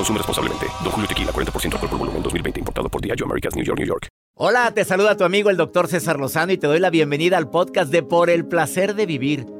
Consume responsablemente. Don Julio Tequila, 40% alcohol por volumen, 2020. Importado por Diageo Americas, New York, New York. Hola, te saluda tu amigo el doctor César Lozano y te doy la bienvenida al podcast de Por el Placer de Vivir.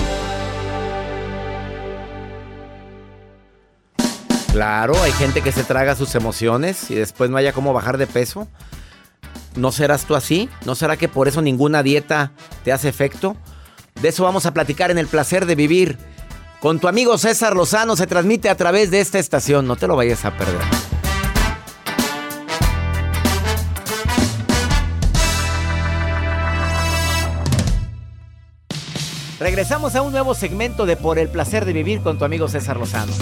Claro, hay gente que se traga sus emociones y después no haya cómo bajar de peso. ¿No serás tú así? ¿No será que por eso ninguna dieta te hace efecto? De eso vamos a platicar en el placer de vivir. Con tu amigo César Lozano se transmite a través de esta estación. No te lo vayas a perder. Regresamos a un nuevo segmento de Por el placer de vivir con tu amigo César Lozano.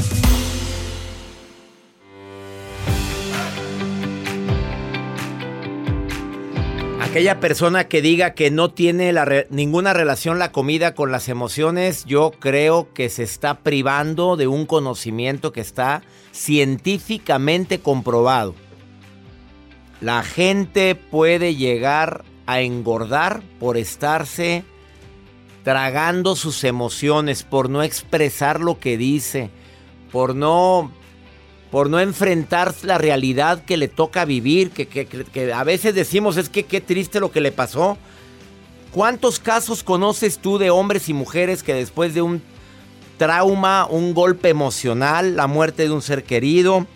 Aquella persona que diga que no tiene ninguna relación la comida con las emociones, yo creo que se está privando de un conocimiento que está científicamente comprobado. La gente puede llegar a engordar por estarse tragando sus emociones, por no expresar lo que dice, por no por no enfrentar la realidad que le toca vivir, que, a veces decimos es que qué triste lo que le pasó. ¿Cuántos casos conoces tú de hombres y mujeres que después de un trauma, un golpe emocional, la muerte de un ser querido,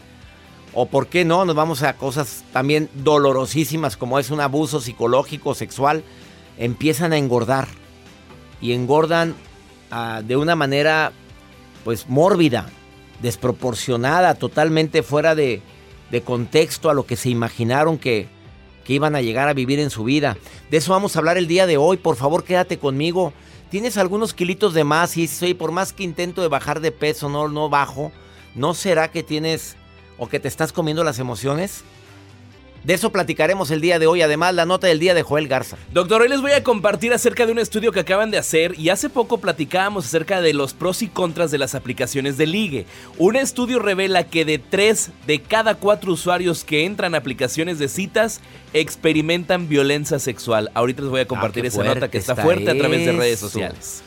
o por qué no, nos vamos a cosas también dolorosísimas como es un abuso psicológico, sexual, empiezan a engordar. Y engordan ah, de una manera pues mórbida, desproporcionada, totalmente fuera de, contexto a lo que se imaginaron que, que iban a llegar a vivir en su vida. De eso vamos a hablar el día de hoy. Por favor, quédate conmigo. Tienes algunos kilitos de más y soy por más que intento de bajar de peso, no, no bajo. ¿No será que tienes o que te estás comiendo las emociones? De eso platicaremos el día de hoy, además la nota del día de Joel Garza. Doctor, hoy les voy a compartir acerca de un estudio que acaban de hacer y hace poco platicábamos acerca de los pros y contras de las aplicaciones de ligue. Un estudio revela que de 3 de cada 4 usuarios que entran a aplicaciones de citas experimentan violencia sexual. Ahorita les voy a compartir ah, esa nota que está, fuerte a través de redes sociales.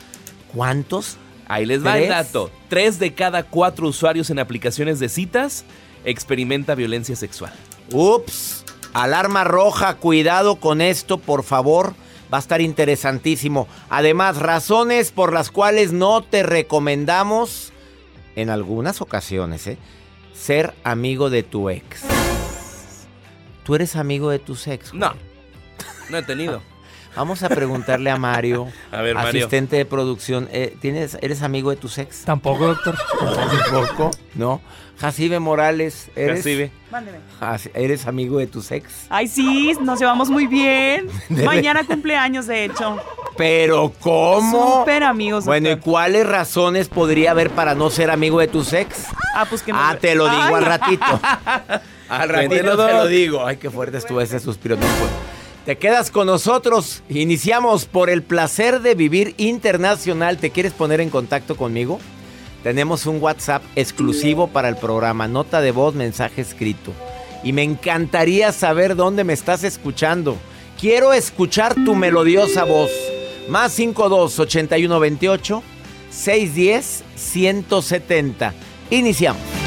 ¿Cuántos? Ahí les va el dato. 3 de cada 4 usuarios en aplicaciones de citas experimenta violencia sexual. Ups. Alarma roja, cuidado con esto, por favor. Va a estar interesantísimo. Además, razones por las cuales no te recomendamos, en algunas ocasiones, ¿eh? ser amigo de tu ex. ¿Tú eres amigo de tu ex? No, no he tenido. Vamos a preguntarle a Mario, asistente de producción. Eh, ¿tienes, ¿Eres amigo de tu ex? Tampoco, doctor. Tampoco. ¿No? Jacibe Morales, ¿eres? Jacibe. Mándeme. ¿Eres amigo de tu ex? Ay, sí, nos llevamos muy bien. Mañana cumpleaños, de hecho. ¿Pero cómo? Súper amigos. Bueno, ¿y cuáles razones podría haber para no ser amigo de tu ex? Ah, pues que no. Ah, te lo digo al ratito. al ratito te lo digo. Ay, qué fuerte estuvo ese suspiro. Te quedas con nosotros. Iniciamos por el placer de vivir internacional. ¿Te quieres poner en contacto conmigo? Tenemos un WhatsApp exclusivo para el programa. Nota de voz, mensaje escrito. Y me encantaría saber dónde me estás escuchando. Quiero escuchar tu melodiosa voz. Más 52 81 28 610 170. Iniciamos.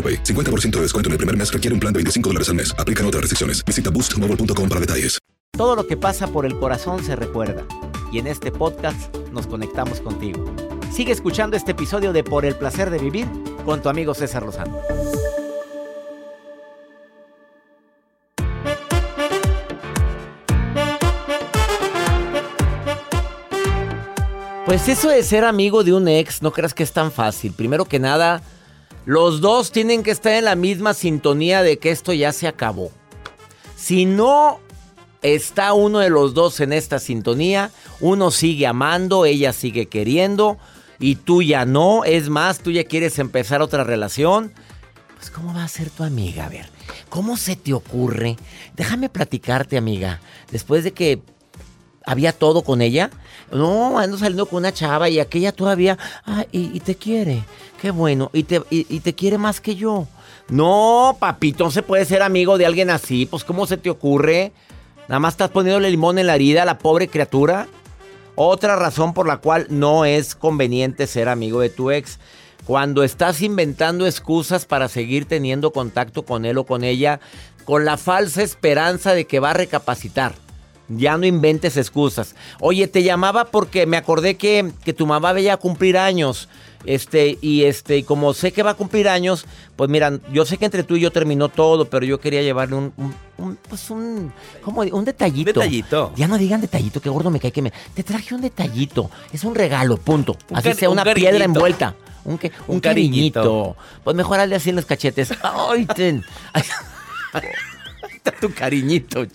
AroPay. 50% de descuento en el primer mes requiere un plan de 25 dólares al mes. Aplican otras restricciones. Visita boostmobile.com para detalles. Todo lo que pasa por el corazón se recuerda. Y en este podcast nos conectamos contigo. Sigue escuchando este episodio de Por el placer de vivir con tu amigo César Lozano. Pues eso de ser amigo de un ex, no creas que es tan fácil. Primero que nada, los dos tienen que estar en la misma sintonía de que esto ya se acabó. Si no está uno de los dos en esta sintonía, uno sigue amando, ella sigue queriendo y tú ya no. Es más, tú ya quieres empezar otra relación. Pues ¿cómo va a ser tu amiga? A ver, ¿cómo se te ocurre? Déjame platicarte, amiga. Después de que había todo con ella. No, ando saliendo con una chava y aquella todavía, ah, y, te quiere, qué bueno, y te, y, te quiere más que yo. No, papito, no se puede ser amigo de alguien así, pues ¿cómo se te ocurre? Nada más estás poniéndole limón en la herida a la pobre criatura. Otra razón por la cual no es conveniente ser amigo de tu ex. Cuando estás inventando excusas para seguir teniendo contacto con él o con ella, con la falsa esperanza de que va a recapacitar. Ya no inventes excusas. Oye, te llamaba porque me acordé que, tu mamá veía cumplir años. Este, y este, y como sé que va a cumplir años, pues mira, yo sé que entre tú y yo terminó todo, pero yo quería llevarle un, un, pues un, ¿cómo? Un detallito. Detallito. Ya no digan detallito, que gordo me cae que me. Te traje un detallito. Es un regalo, punto. Así sea una piedra envuelta. Un, que, un, cariñito. Pues mejor hazle así en los cachetes. Ay, ten. tu cariñito.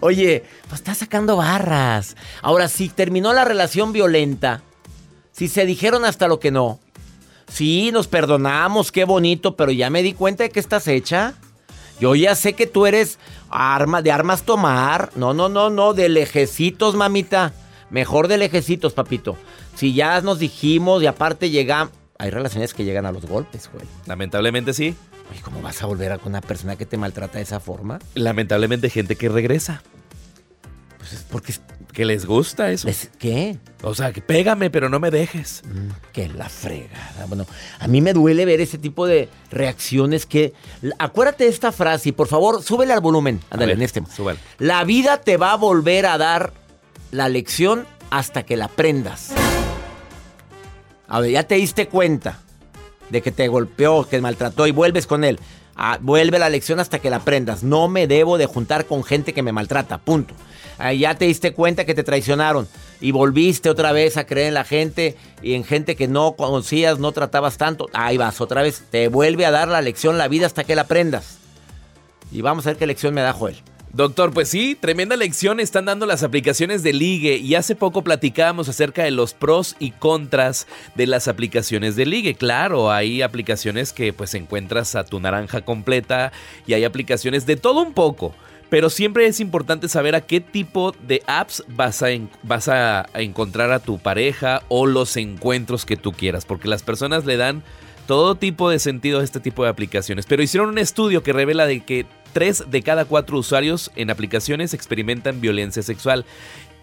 Oye, pues está sacando barras. Ahora, si terminó la relación violenta, si se dijeron hasta lo que no, sí, nos perdonamos, qué bonito, pero ya me di cuenta de que estás hecha. Yo ya sé que tú eres arma, de armas tomar. No, no, no, no, de lejecitos, mamita. Mejor de lejecitos, papito. Si ya nos dijimos y aparte llegamos... Hay relaciones que llegan a los golpes, güey. Lamentablemente sí. Oye, ¿cómo vas a volver a con una persona que te maltrata de esa forma? Lamentablemente gente que regresa. Pues es porque... Que les gusta eso. ¿Qué? O sea, que pégame, pero no me dejes. Mm, que la fregada. Bueno, a mí me duele ver ese tipo de reacciones que... Acuérdate de esta frase y por favor, súbele al volumen. Ándale, en este. Súbale. La vida te va a volver a dar la lección hasta que la aprendas. A ver, ya te diste cuenta de que te golpeó, que maltrató y vuelves con él. Ah, vuelve la lección hasta que la aprendas. No me debo de juntar con gente que me maltrata. Punto. Ah, ya te diste cuenta que te traicionaron y volviste otra vez a creer en la gente y en gente que no conocías, no tratabas tanto. Ahí vas otra vez. Te vuelve a dar la lección la vida hasta que la aprendas. Y vamos a ver qué lección me da Joel. Doctor, pues sí, tremenda lección están dando las aplicaciones de ligue y hace poco platicábamos acerca de los pros y contras de las aplicaciones de ligue. Claro, hay aplicaciones que pues encuentras a tu naranja completa y hay aplicaciones de todo un poco. Pero siempre es importante saber a qué tipo de apps vas a, vas a encontrar a tu pareja o los encuentros que tú quieras, porque las personas le dan todo tipo de sentido este tipo de aplicaciones. Pero hicieron un estudio que revela de que 3 de cada 4 usuarios en aplicaciones experimentan violencia sexual.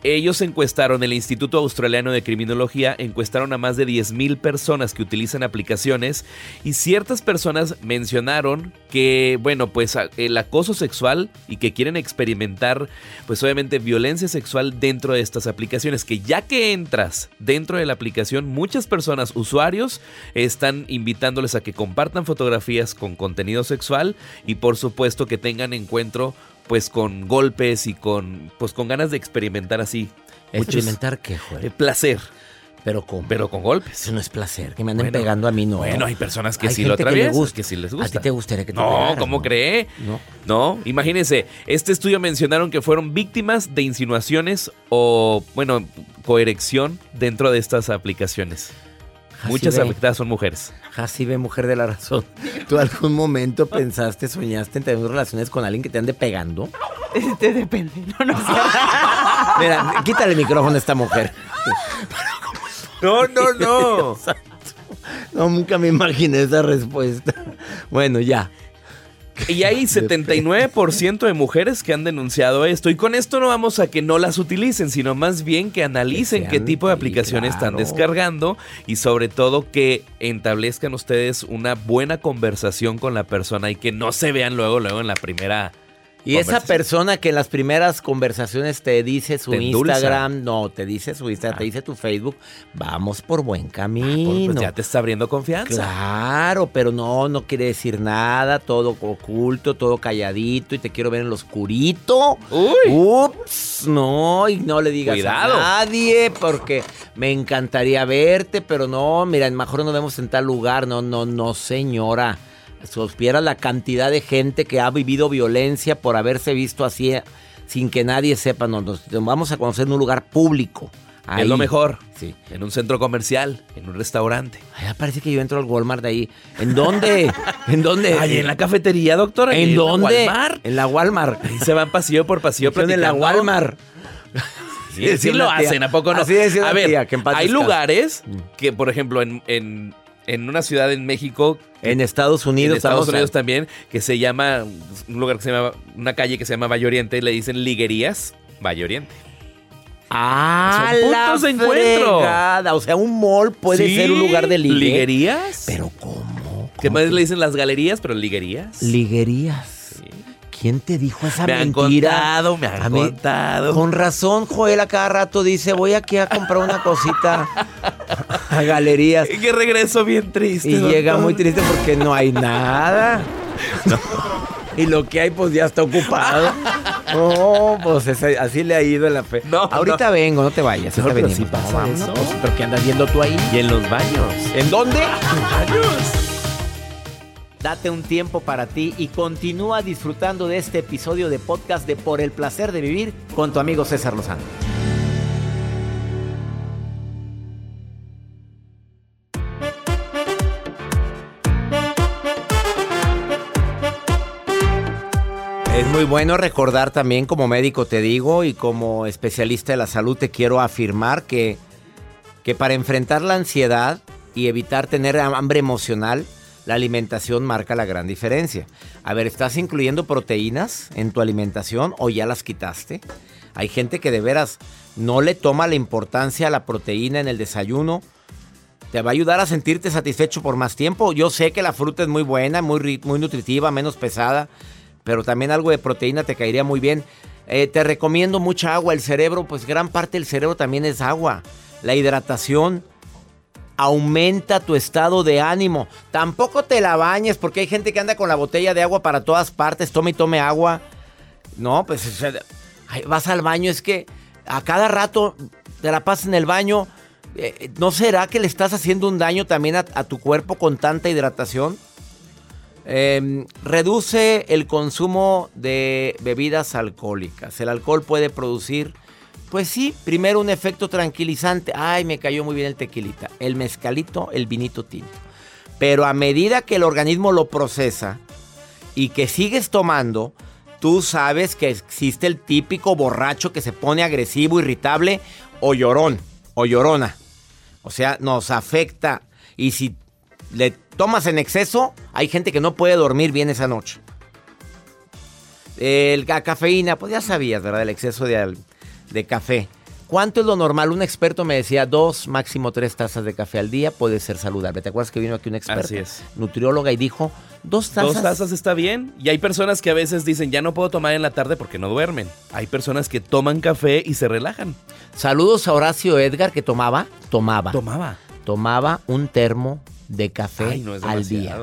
Ellos encuestaron, el Instituto Australiano de Criminología, encuestaron a más de 10.000 personas que utilizan aplicaciones y ciertas personas mencionaron que, bueno, pues el acoso sexual y que quieren experimentar, pues obviamente violencia sexual dentro de estas aplicaciones, que ya que entras dentro de la aplicación, muchas personas, usuarios, están invitándoles a que compartan fotografías con contenido sexual y por supuesto que tengan encuentro pues con golpes y con pues con ganas de experimentar así. ¿Experimentar qué, Joel? Eh, placer. Pero con, pero con golpes. Eso no es placer. Que me anden pegando a mí, no. Bueno, hay personas que sí lo atraviesan. Que, gusta. que sí les gusta. ¿A ti te gustaría que te No, ¿cómo cree? No. No, imagínense. Este estudio mencionaron que fueron víctimas de insinuaciones o, bueno, coerección dentro de estas aplicaciones. Muchas afectadas son mujeres. Así ve, mujer de la razón. ¿Tú algún momento pensaste, soñaste en tener relaciones con alguien que te ande pegando? Este depende. No, no Mira, quítale el micrófono a esta mujer. No, no, no. No, nunca me imaginé esa respuesta. Bueno, ya. Y hay 79% de mujeres que han denunciado esto. Y con esto no vamos a que no las utilicen, sino más bien que analicen qué tipo de aplicaciones están descargando y sobre todo que establezcan ustedes una buena conversación con la persona y que no se vean luego, luego en la primera y esa persona que en las primeras conversaciones te dice su Instagram, no, te dice su Instagram, te ah. dice tu Facebook, vamos por buen camino. pues ya te está abriendo confianza. Claro, pero no, no quiere decir nada, todo oculto, todo calladito y te quiero ver en lo oscurito. Uy. Ups, no, y no le digas a nadie porque me encantaría verte, pero no, mira, mejor nos vemos en tal lugar. No, no, no, señora supiera la cantidad de gente que ha vivido violencia por haberse visto así sin que nadie sepa. Nos, vamos a conocer en un lugar público. Es lo mejor. Sí. En un centro comercial, en un restaurante. Ay, parece que yo entro al Walmart de ahí. ¿En dónde? ¿En dónde? Ahí en la cafetería, doctor. ¿En dónde? En la Walmart. En la Walmart. Ahí se van pasillo por pasillo En la Walmart. Sí, sí lo hacen, ¿a poco no? Así a ver, tía, que hay lugares mm. que, por ejemplo, en en una ciudad en México. En Estados Unidos. En Estados Unidos también, que se llama, un lugar que se llama, una calle que se llama Valle Oriente, le dicen liguerías, Valle Oriente. Ah, Son puntos de encuentro. O sea, un mall puede ser un lugar de ligue. ¿Liguerías? Pero ¿cómo? ¿Qué más le dicen las galerías, pero liguerías? Liguerías. ¿Quién te dijo esa me mentira? Han contado, me han contado. Con razón, Joel a cada rato dice, voy aquí a comprar una cosita a galerías. Y que regreso bien triste. Y llega muy triste porque no hay nada. Y lo que hay, pues ya está ocupado. No, pues así le ha ido en la fe. No, Ahorita vengo, no te vayas. No, pero sí pasa eso. pero ¿qué andas viendo tú ahí? Y en los baños. ¿En dónde? En los baños. Date un tiempo para ti y continúa disfrutando de este episodio de podcast de Por el placer de vivir con tu amigo César Lozano. Es muy bueno recordar también como médico te digo y como especialista de la salud te quiero afirmar que, que para enfrentar la ansiedad y evitar tener hambre emocional, la alimentación marca la gran diferencia. A ver, ¿estás incluyendo proteínas en tu alimentación o ya las quitaste? Hay gente que de veras no le toma la importancia a la proteína en el desayuno. Te va a ayudar a sentirte satisfecho por más tiempo. Yo sé que la fruta es muy buena, muy, nutritiva, menos pesada, pero también algo de proteína te caería muy bien. Eh, te recomiendo mucha agua. El cerebro, pues gran parte del cerebro también es agua. La hidratación aumenta tu estado de ánimo. Tampoco te la bañes porque hay gente que anda con la botella de agua para todas partes, tome y tome agua. No, pues vas al baño, es que a cada rato te la pasas en el baño. Eh, ¿No será que le estás haciendo un daño también a, tu cuerpo con tanta hidratación? Em, reduce el consumo de bebidas alcohólicas. El alcohol puede producir pues sí, primero un efecto tranquilizante. Ay, me cayó muy bien el tequilita. El mezcalito, el vinito tinto. Pero a medida que el organismo lo procesa y que sigues tomando, tú sabes que existe el típico borracho que se pone agresivo, irritable o llorón o llorona. O sea, nos afecta. Y si le tomas en exceso, hay gente que no puede dormir bien esa noche. La cafeína, pues ya sabías, ¿verdad? El exceso de, de café. ¿Cuánto es lo normal? Un experto me decía dos, máximo tres tazas de café al día puede ser saludable. ¿Te acuerdas que vino aquí un experto? Así es. Nutrióloga y dijo, dos tazas. Dos tazas está bien. Y hay personas que a veces dicen, ya no puedo tomar en la tarde porque no duermen. Hay personas que toman café y se relajan. Saludos a Horacio Edgar que tomaba, tomaba, Tomaba. tomaba un termo de café Ay, no es al día.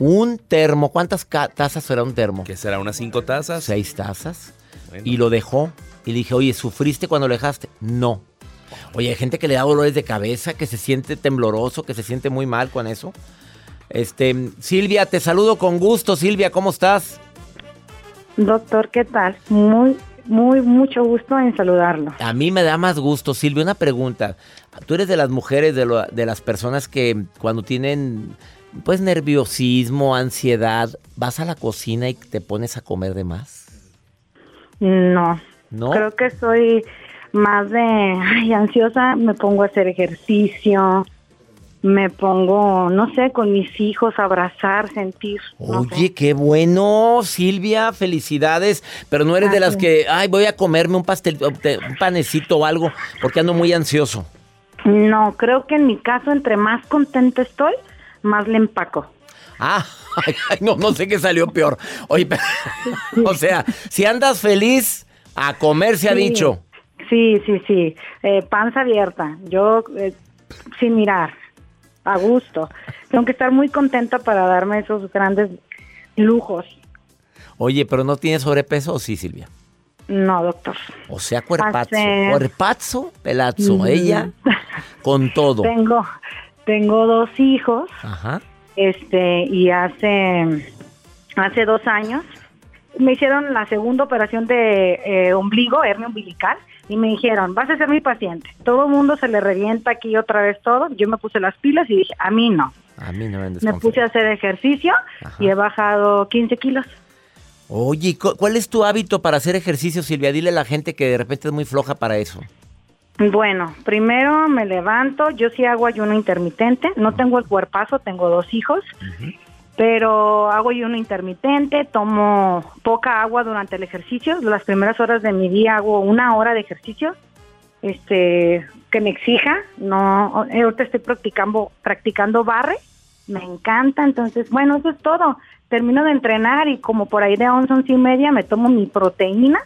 Un termo. ¿Cuántas tazas era un termo? ¿Qué será? ¿Unas cinco tazas? Seis tazas. Bueno. Y lo dejó. Y le dije, oye, ¿sufriste cuando lo dejaste? No. Oye, hay gente que le da dolores de cabeza, que se siente tembloroso, que se siente muy mal con eso. Este, Silvia, te saludo con gusto. Silvia, ¿cómo estás? Doctor, ¿qué tal? Muy, muy, mucho gusto en saludarlo. A mí me da más gusto, Silvia. Una pregunta. Tú eres de las mujeres, de, lo- de las personas que cuando tienen, pues, nerviosismo, ansiedad, vas a la cocina y te pones a comer de más. No, ¿No? creo que soy más de ay, ansiosa, me pongo a hacer ejercicio, me pongo, no sé, con mis hijos, abrazar, sentir. no Oye, sé. qué bueno, Silvia, felicidades. Pero no eres de las que, ay, voy a comerme un pastel, un panecito o algo, porque ando muy ansioso. No, creo que en mi caso, entre más contenta estoy, más le empaco. Ah, ay, ay, no, no sé qué salió peor. Oye, pero- o sea, si andas feliz, a comer se ha dicho. Sí, sí, sí. Eh, panza abierta. Yo, eh, sin mirar, a gusto. Tengo que estar muy contenta para darme esos grandes lujos. Oye, pero no tienes sobrepeso, ¿o sí, Silvia? No, doctor. O sea, cuerpazo. Hace- Cuerpazo, pelazo. Mm. Ella con todo. Tengo, tengo dos hijos, Ajá. este, y hace, hace dos años me hicieron la segunda operación de eh, ombligo, hernia umbilical, y me dijeron, vas a ser mi paciente. Todo el mundo se le revienta aquí otra vez todo. Yo me puse las pilas y dije, a mí no. A mí no me Me puse a hacer ejercicio Ajá. y he bajado 15 kilos. Oye, ¿y cu- ¿cuál es tu hábito para hacer ejercicio, Silvia? Dile a la gente que de repente es muy floja para eso. Bueno, primero me levanto, yo sí hago ayuno intermitente, no tengo el cuerpazo, tengo dos hijos, pero hago ayuno intermitente, tomo poca agua durante el ejercicio, las primeras horas de mi día hago una hora de ejercicio, este, que me exija, no, ahorita estoy practicando, practicando barre, me encanta, entonces, bueno, eso es todo, termino de entrenar y como por ahí de 11, 11 y media me tomo mi proteína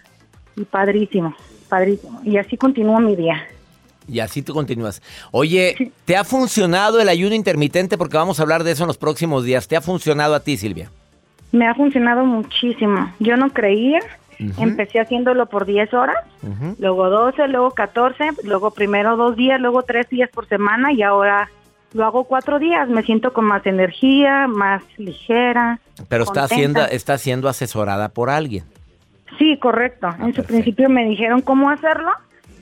y padrísimo, padrísimo, y así continúo mi día. Y así tú continúas. Oye, ¿te ha funcionado el ayuno intermitente? Porque vamos a hablar de eso en los próximos días. ¿Te ha funcionado a ti, Silvia? Me ha funcionado muchísimo. Yo no creía. Empecé haciéndolo por 10 horas, luego 12, luego 14, luego primero dos días, luego tres días por semana y ahora lo hago cuatro días. Me siento con más energía, más ligera. Pero está siendo, está siendo asesorada por alguien. Sí, correcto. en su Ah, principio me dijeron cómo hacerlo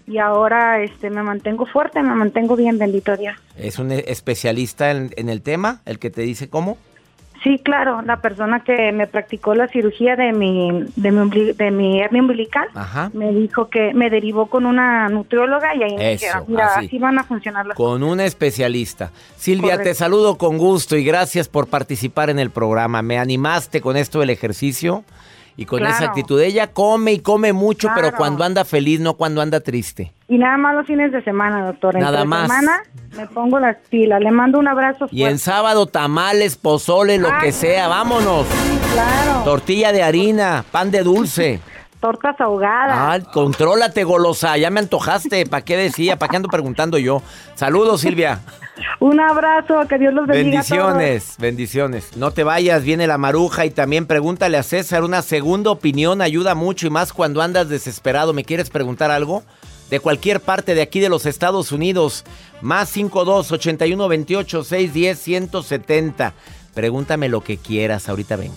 y ahora este me mantengo fuerte, me mantengo bien, bendito Dios. ¿Es un especialista en, en el tema, el que te dice cómo? Sí, claro, la persona que me practicó la cirugía de mi de mi, de mi hernia umbilical Ajá. me dijo que me derivó con una nutrióloga y ahí me Eso, dijeron, mira, así. así. van a funcionar las Con un especialista. Silvia, te saludo con gusto y gracias por participar en el programa. Me animaste con esto del ejercicio y con esa Claro. actitud. Ella come y come mucho, pero cuando anda feliz, no cuando anda triste. Y nada más los fines de semana, doctor. Nada Entre más. semana me pongo las pilas, le mando un abrazo Y en sábado, tamales, pozole, lo que sea. Vámonos. Claro, Tortilla de harina, pan de dulce. tortas ahogadas. Ah, contrólate, golosa. Ya me antojaste. ¿Para qué decía? ¿Para qué ando preguntando yo? Saludos, Silvia. Un abrazo, que Dios los bendiga. a todos. Bendiciones, bendiciones. No te vayas, viene la maruja y también pregúntale a César. Una segunda opinión ayuda mucho y más cuando andas desesperado. ¿Me quieres preguntar algo? De cualquier parte de aquí de los Estados Unidos. Más 52 81 28 610 170. Pregúntame lo que quieras. Ahorita vengo.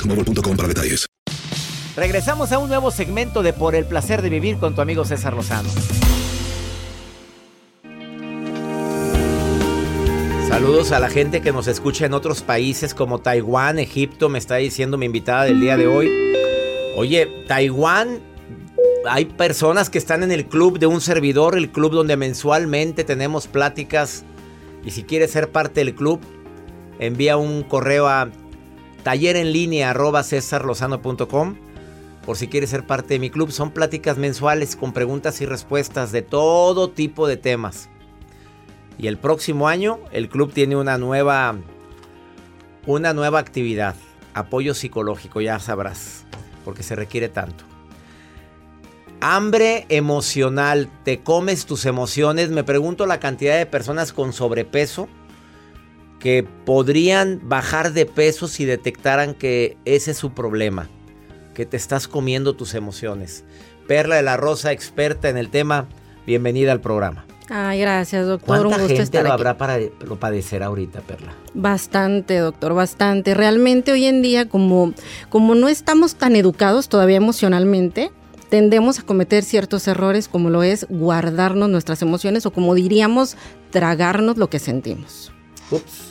boostmobile.com para detalles. Regresamos a un nuevo segmento de Por el placer de vivir con tu amigo César Lozano. Saludos a la gente que nos escucha en otros países como Taiwán, Egipto, me está diciendo mi invitada del día de hoy. Oye, Taiwán, hay personas que están en el club de un servidor, el club donde mensualmente tenemos pláticas. Y si quieres ser parte del club, envía un correo a taller en línea arroba cesarlozano.com por si quieres ser parte de mi club. Son pláticas mensuales con preguntas y respuestas de todo tipo de temas. Y el próximo año el club tiene una nueva una nueva actividad, apoyo psicológico, ya sabrás, porque se requiere tanto. Hambre emocional, te comes tus emociones. Me pregunto la cantidad de personas con sobrepeso que podrían bajar de peso si detectaran que ese es su problema, que te estás comiendo tus emociones. Perla de la Rosa, experta en el tema, bienvenida al programa. Ay, gracias, doctor. ¿Cuánta Un gusto gente estar lo aquí. habrá para lo padecer ahorita, Perla? Bastante, doctor, bastante. Realmente hoy en día, como, como no estamos tan educados todavía emocionalmente, tendemos a cometer ciertos errores como lo es guardarnos nuestras emociones o como diríamos, tragarnos lo que sentimos. Ups.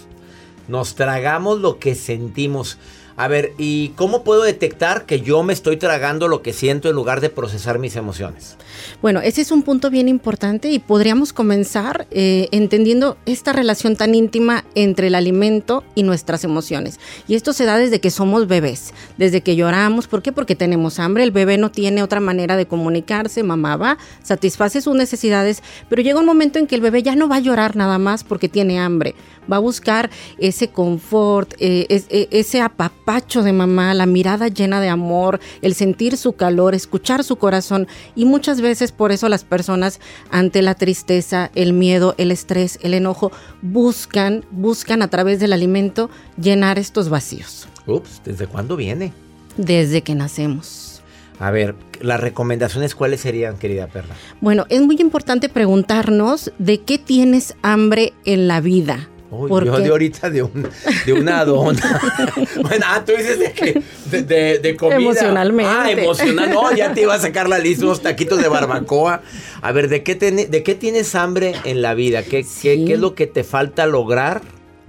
Nos tragamos lo que sentimos. A ver, ¿y cómo puedo detectar que yo me estoy tragando lo que siento en lugar de procesar mis emociones? Bueno, ese es un punto bien importante y podríamos comenzar eh, entendiendo esta relación tan íntima entre el alimento y nuestras emociones. Y esto se da desde que somos bebés, desde que lloramos. ¿Por qué? Porque tenemos hambre. El bebé no tiene otra manera de comunicarse. Mamá va, satisface sus necesidades, pero llega un momento en que el bebé ya no va a llorar nada más porque tiene hambre. Va a buscar ese confort, eh, eh, ese apapacho de mamá, la mirada llena de amor, el sentir su calor, escuchar su corazón. Y muchas veces por eso las personas ante la tristeza, el miedo, el estrés, el enojo, buscan, buscan a través del alimento llenar estos vacíos Ups, ¿desde cuándo viene? desde que nacemos. A ver, las recomendaciones cuáles serían, querida Perla. Bueno, es muy importante preguntarnos de qué tienes hambre en la vida. ¿Por yo qué? de ahorita de, un, de una dona. bueno, ah, tú dices de que de, de- de comida. Emocionalmente. Ah, emocional. No, ya te iba a sacar la lista, unos taquitos de barbacoa. A ver, ¿de qué, tiene- de qué tienes hambre en la vida? ¿Qué, qué- qué es lo que te falta lograr?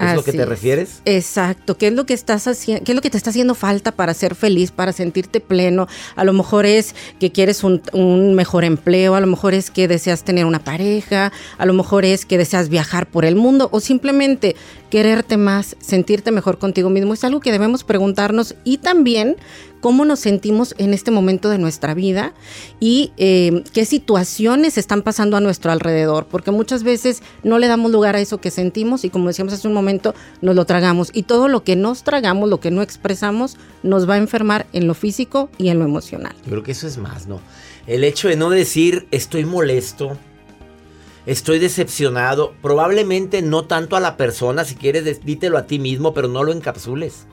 ¿Es lo que te es. refieres? Exacto. ¿Qué es lo que estás haciendo? ¿Qué es lo que te está haciendo falta para ser feliz, para sentirte pleno? A lo mejor es que quieres un, un mejor empleo, a lo mejor es que deseas tener una pareja, a lo mejor es que deseas viajar por el mundo o simplemente quererte más, sentirte mejor contigo mismo. Es algo que debemos preguntarnos y también cómo nos sentimos en este momento de nuestra vida y eh, qué situaciones están pasando a nuestro alrededor, porque muchas veces no le damos lugar a eso que sentimos y como decíamos hace un momento, nos lo tragamos y todo lo que nos tragamos, lo que no expresamos, nos va a enfermar en lo físico y en lo emocional. Yo creo que eso es más, ¿no? El hecho de no decir estoy molesto, estoy decepcionado, probablemente no tanto a la persona, si quieres dítelo a ti mismo, pero no lo encapsules.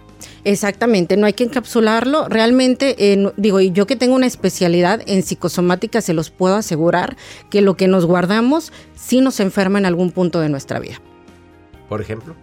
Exactamente, no hay que encapsularlo. Realmente, eh, digo, y yo que tengo una especialidad en psicosomática, se los puedo asegurar que lo que nos guardamos sí nos enferma en algún punto de nuestra vida. Por ejemplo.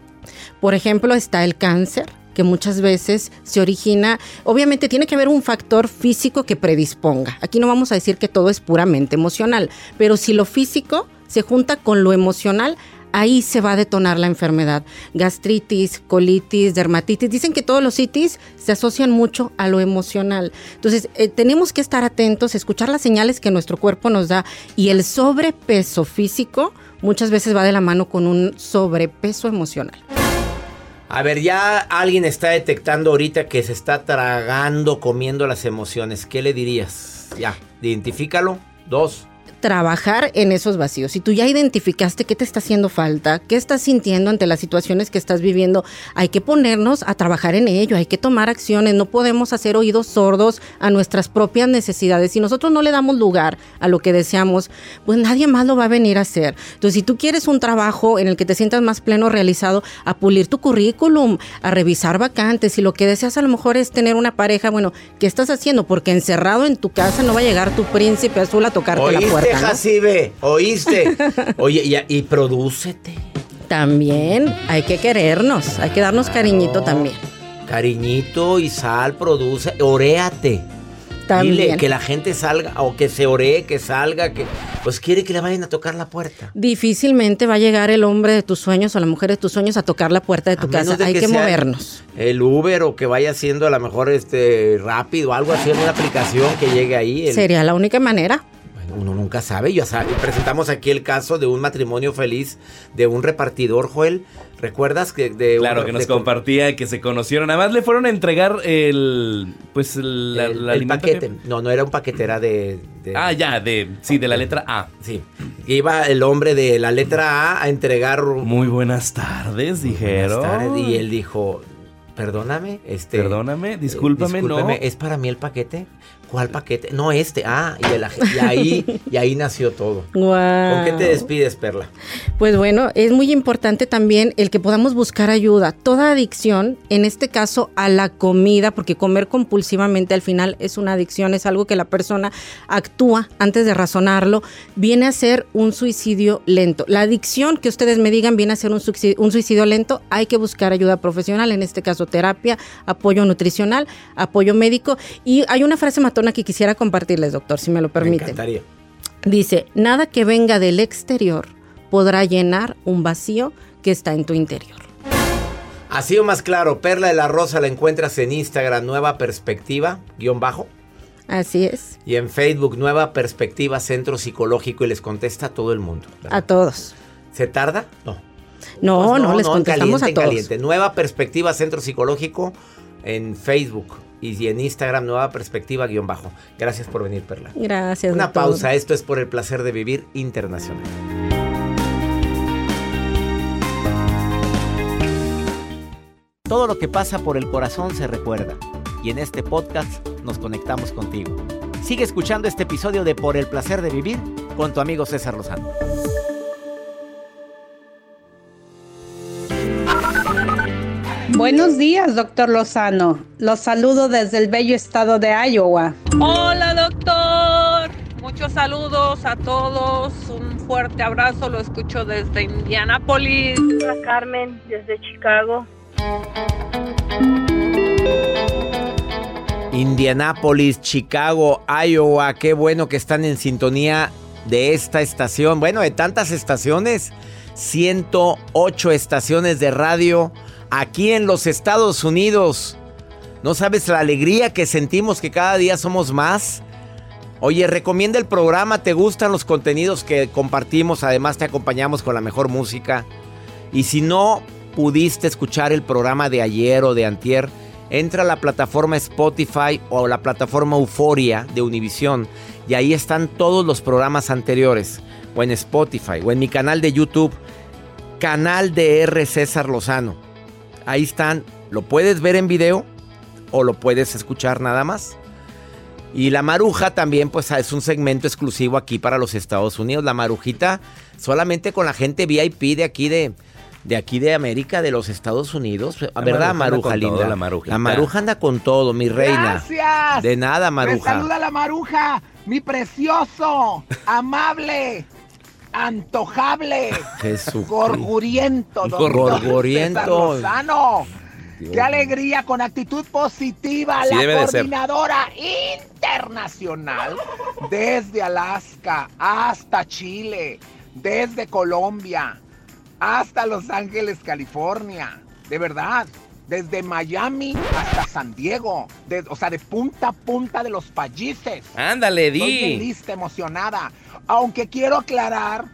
Por ejemplo, está el cáncer que muchas veces se origina, obviamente tiene que haber un factor físico que predisponga. Aquí no vamos a decir que todo es puramente emocional, pero si lo físico se junta con lo emocional, ahí se va a detonar la enfermedad. Gastritis, colitis, dermatitis. Dicen que todos los itis se asocian mucho a lo emocional. Entonces, eh, tenemos que estar atentos, escuchar las señales que nuestro cuerpo nos da y el sobrepeso físico muchas veces va de la mano con un sobrepeso emocional. A ver, ya alguien está detectando ahorita que se está tragando, comiendo las emociones. ¿Qué le dirías? Ya, identifícalo. Dos. Trabajar en esos vacíos. Si tú ya identificaste qué te está haciendo falta, qué estás sintiendo ante las situaciones que estás viviendo, hay que ponernos a trabajar en ello, hay que tomar acciones, no podemos hacer oídos sordos a nuestras propias necesidades. Si nosotros no le damos lugar a lo que deseamos, pues nadie más lo va a venir a hacer. Entonces, si tú quieres un trabajo en el que te sientas más pleno, realizado, a pulir tu currículum, a revisar vacantes, si lo que deseas a lo mejor es tener una pareja, bueno, ¿qué estás haciendo? Porque encerrado en tu casa no va a llegar tu príncipe azul a tocarte la puerta. ¿Oíste, Jacibe? ¿Oíste? Oye, y, y prodúcete. También hay que querernos, hay que darnos cariñito también. Cariñito y sal, produce, oréate. También. Dile que la gente salga o que se oree, que salga, que pues quiere que le vayan a tocar la puerta. Difícilmente va a llegar el hombre de tus sueños o la mujer de tus sueños a tocar la puerta de tu A casa. de Hay que, movernos. El Uber o que vaya haciendo a lo mejor este rápido, algo así en una aplicación que llegue ahí. el- Sería la única manera. Uno nunca sabe. Ya sabe. Presentamos aquí el caso de un matrimonio feliz de un repartidor, Joel. ¿Recuerdas que de Claro, un- que nos de- compartía que se conocieron. Además le fueron a entregar el pues el, la- el, el paquete? que- No, no era un paquete, era de, de- Ah, ya, de sí, de la letra A. Sí. Iba el hombre de la letra A a entregar. Muy buenas tardes, dijeron. Buenas tardes, Y él dijo, perdóname, este... Perdóname, eh, discúlpame, no. ¿es para mí el paquete? ¿Cuál paquete? No, este. Ah, y, de la- y ahí, y ahí nació todo. ¿Con qué te despides, Perla? Pues bueno, es muy importante también el que podamos buscar ayuda. Toda adicción, en este caso a la comida, porque comer compulsivamente al final es una adicción, es algo que la persona actúa antes de razonarlo, viene a ser un suicidio lento. La adicción que ustedes me digan viene a ser un suicidio, un suicidio lento, hay que buscar ayuda profesional, en este caso terapia, apoyo nutricional, apoyo médico. Y hay una frase matona que quisiera compartirles, doctor, si me lo Me permite. encantaría. Dice, nada que venga del exterior podrá llenar un vacío que está en tu interior. Así o más claro, Perla de la Rosa la encuentras en Instagram, Nueva Perspectiva, guion bajo. Así es, Y en Facebook, Nueva Perspectiva Centro Psicológico y les contesta a todo el mundo. a todos. ¿Se tarda? No. No, Pues no, les en contestamos caliente, a todos. caliente. Nueva Perspectiva Centro Psicológico en Facebook y en Instagram Nueva Perspectiva guion bajo. Gracias por venir, Perla. Gracias. Una doctor. pausa, esto es por el placer de vivir internacional. Todo lo que pasa por el corazón se recuerda y en este podcast nos conectamos contigo. Sigue escuchando este episodio de Por el placer de vivir con tu amigo César Lozano. Buenos días, doctor Lozano. Los saludo desde el bello estado de Iowa. Hola, doctor. Muchos saludos a todos. Un fuerte abrazo. Lo escucho desde Indianápolis. Hola Carmen, desde Chicago. Indianápolis, Chicago, Iowa, qué bueno que están en sintonía de esta estación. Bueno, de tantas estaciones, 108 estaciones de radio aquí en los Estados Unidos. ¿No sabes la alegría que sentimos que cada día somos más? Oye, recomienda el programa, te gustan los contenidos que compartimos, además te acompañamos con la mejor música. Y si no pudiste escuchar el programa de ayer o de antier, entra a la plataforma Spotify o la plataforma Euforia de Univision y ahí están todos los programas anteriores, o en Spotify, o en mi canal de YouTube, canal de R. César Lozano. Ahí están, lo puedes ver en video o lo puedes escuchar nada más. Y la maruja también, pues es un segmento exclusivo aquí para los Estados Unidos. La marujita solamente con la gente VIP de aquí de, de aquí de América, de los Estados Unidos. La ¿Verdad, maruja maruja linda? todo, la. La maruja anda con todo, mi reina. Gracias. De nada, Me maruja. saluda la maruja, mi precioso, amable, antojable, Jesús. gorguriento, Lozano. Dios Qué alegría, con actitud positiva, Sí la de coordinadora internacional desde Alaska hasta Chile, desde Colombia hasta Los Ángeles, California. De verdad, desde Miami hasta San Diego, de- o sea, de punta a punta de los países. Ándale, Estoy bien di. lista, emocionada. Aunque quiero aclarar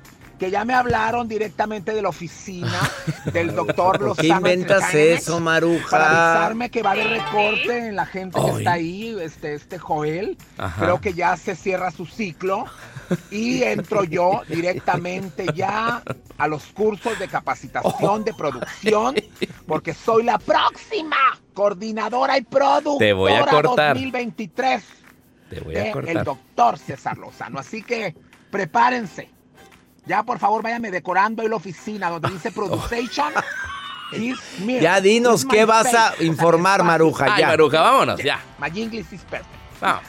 que ya me hablaron directamente de la oficina del doctor ¿Por qué Lozano inventas eso, Maruja? Para avisarme que va a haber recorte en la gente que está ahí, este, este Joel. Ajá. Creo que ya se cierra su ciclo y entro yo directamente ya a los cursos de capacitación de producción porque soy la próxima coordinadora y productora Te voy a cortar. 2023 Te voy a de cortar. el doctor César Lozano. Así que prepárense. Ya, por favor, váyame decorando ahí la oficina donde dice Production. is me. Ya dinos qué vas a informar, Maruja. Ay, ya. Maruja, vámonos, ya. My English is perfect. Vamos.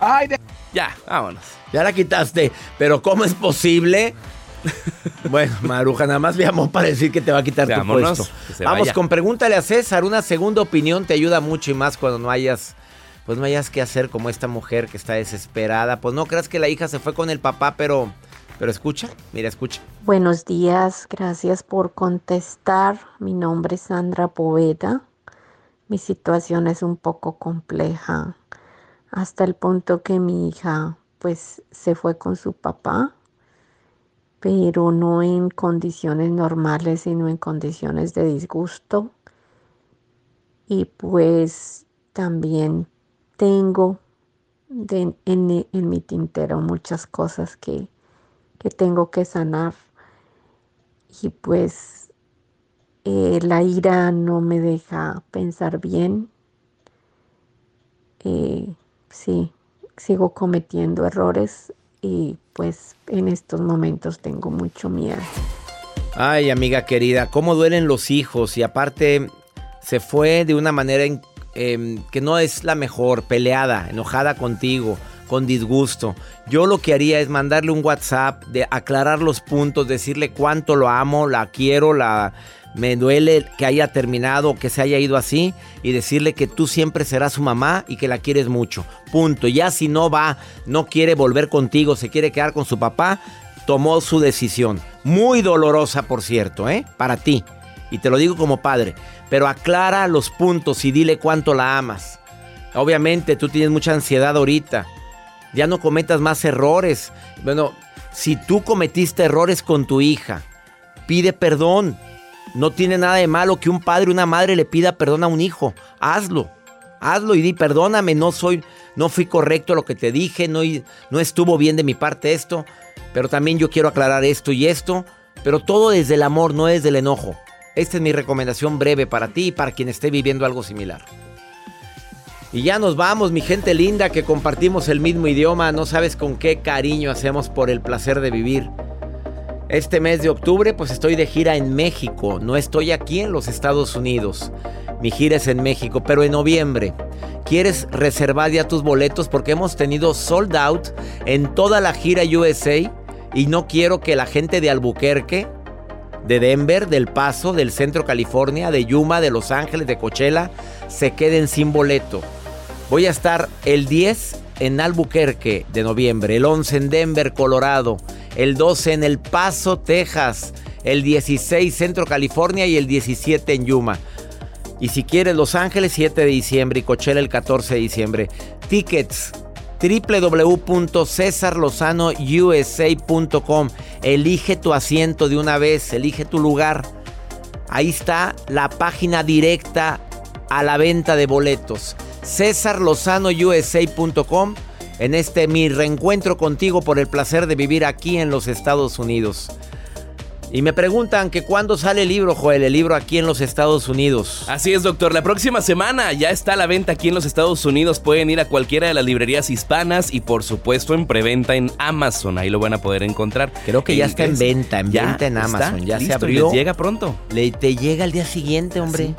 Ay, de- Ya, vámonos. Ya la quitaste. Pero ¿cómo es posible? bueno, Maruja, nada más le llamó para decir que te va a quitar Vámonos, tu puesto. que Vamos vaya. con pregúntale a César. Una segunda opinión te ayuda mucho y más cuando no hayas, pues no hayas qué hacer como esta mujer que está desesperada. Pues no creas que la hija se fue con el papá, pero, pero escucha, mira, escucha. Buenos días, gracias por contestar. Mi nombre es Sandra Poveda. Mi situación es un poco compleja, hasta el punto que mi hija pues se fue con su papá, pero no en condiciones normales, sino en condiciones de disgusto. Y pues también tengo en mi tintero muchas cosas que, que tengo que sanar. Y pues eh, la ira no me deja pensar bien. Eh, sí, sigo cometiendo errores y pues en estos momentos tengo mucho miedo. Ay, amiga querida, cómo duelen los hijos y aparte se fue de una manera em, que no es la mejor, peleada, enojada contigo, con disgusto. Yo lo que haría es mandarle un WhatsApp de aclarar los puntos, decirle cuánto lo amo, la quiero, la me duele que haya terminado, que se haya ido así y decirle que tú siempre serás su mamá y que la quieres mucho. Punto. Ya si no va, no quiere volver contigo, se quiere quedar con su papá, tomó su decisión. Muy dolorosa, por cierto, ¿eh? Para ti. Y te lo digo como padre. Pero aclara los puntos y dile cuánto la amas. Obviamente tú tienes mucha ansiedad ahorita. Ya no cometas más errores. Bueno, si tú cometiste errores con tu hija, pide perdón. No tiene nada de malo que un padre o una madre le pida perdón a un hijo. Hazlo. Hazlo y di perdóname, no soy no fui correcto lo que te dije, no, no estuvo bien de mi parte esto, pero también yo quiero aclarar esto y esto, pero todo desde el amor, no desde el enojo. Esta es mi recomendación breve para ti y para quien esté viviendo algo similar. Y ya nos vamos, mi gente linda, que compartimos el mismo idioma. No sabes con qué cariño hacemos por el placer de vivir. Este mes de octubre, pues estoy de gira en México. No estoy aquí en los Estados Unidos. Mi gira es en México, pero en noviembre. ¿Quieres reservar ya tus boletos? Porque hemos tenido sold out en toda la gira USA. Y no quiero que la gente de Albuquerque, de Denver, del Paso, del Centro California, de Yuma, de Los Ángeles, de Coachella, se queden sin boleto. Voy a estar el 10 en Albuquerque de noviembre, el 11 en Denver, Colorado, el 12 en El Paso, Texas, el 16 Centro California y el 17 en Yuma. Y si quieres Los Ángeles 7 de diciembre y Coachella el 14 de diciembre. Tickets www.cesarlozanousa.com. Elige tu asiento de una vez, elige tu lugar. Ahí está la página directa a la venta de boletos. cesarlozanousa.com en este mi reencuentro contigo por el placer de vivir aquí en los Estados Unidos. Y me preguntan que cuándo sale el libro, Joel, el libro aquí en los Estados Unidos. Así es, doctor. La próxima semana ya está a la venta aquí en los Estados Unidos. Pueden ir a cualquiera de las librerías hispanas y por supuesto en preventa en Amazon. Ahí lo van a poder encontrar. Creo que ya está en venta, en Ya venta en está, Amazon. Ya se listo, abrió. les llega pronto. Le, te llega el día siguiente, hombre.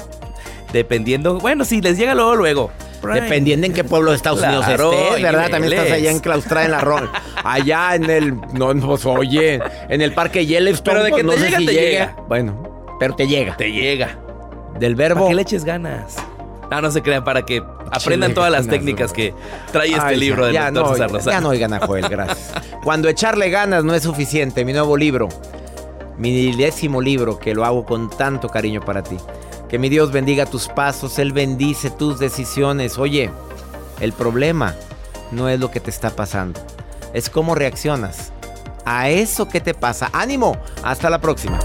Dependiendo, bueno, si les llega luego, luego. Dependiendo en qué pueblo de Estados Claro, Unidos estés, y ¿verdad? También estás allá enclaustrada en la ron. Allá en el. No, pues oye, en el parque Yellowstone. Pero de pues, que no te sé llega, si te llega. Bueno, pero te llega. Te llega. Del verbo. Para que le eches ganas. No, no se crean, para que aprendan todas las técnicas que trae este Ay, libro del ya, doctor no, César Lozano. ya no oigan a Joel, gracias. Cuando echarle ganas no es suficiente, mi nuevo libro, mi décimo libro, que lo hago con tanto cariño para ti. Que mi Dios bendiga tus pasos, Él bendice tus decisiones. Oye, el problema no es lo que te está pasando, es cómo reaccionas a eso que te pasa. Ánimo, hasta la próxima.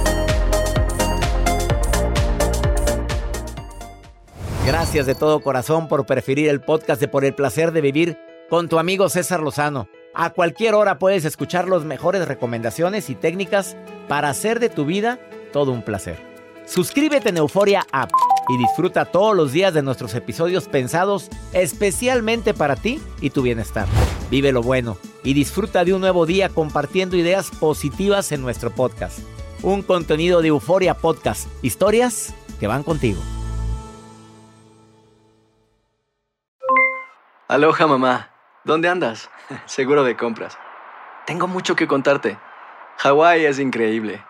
Gracias de todo corazón por preferir el podcast de Por el placer de vivir con tu amigo César Lozano. A cualquier hora puedes escuchar las mejores recomendaciones y técnicas para hacer de tu vida todo un placer. Suscríbete en Euforia App y disfruta todos los días de nuestros episodios pensados especialmente para ti y tu bienestar. Vive lo bueno y disfruta de un nuevo día compartiendo ideas positivas en nuestro podcast. Un contenido de Euforia Podcast, historias que van contigo. Aloha mamá, ¿dónde andas? Seguro de compras. Tengo mucho que contarte. Hawái es increíble.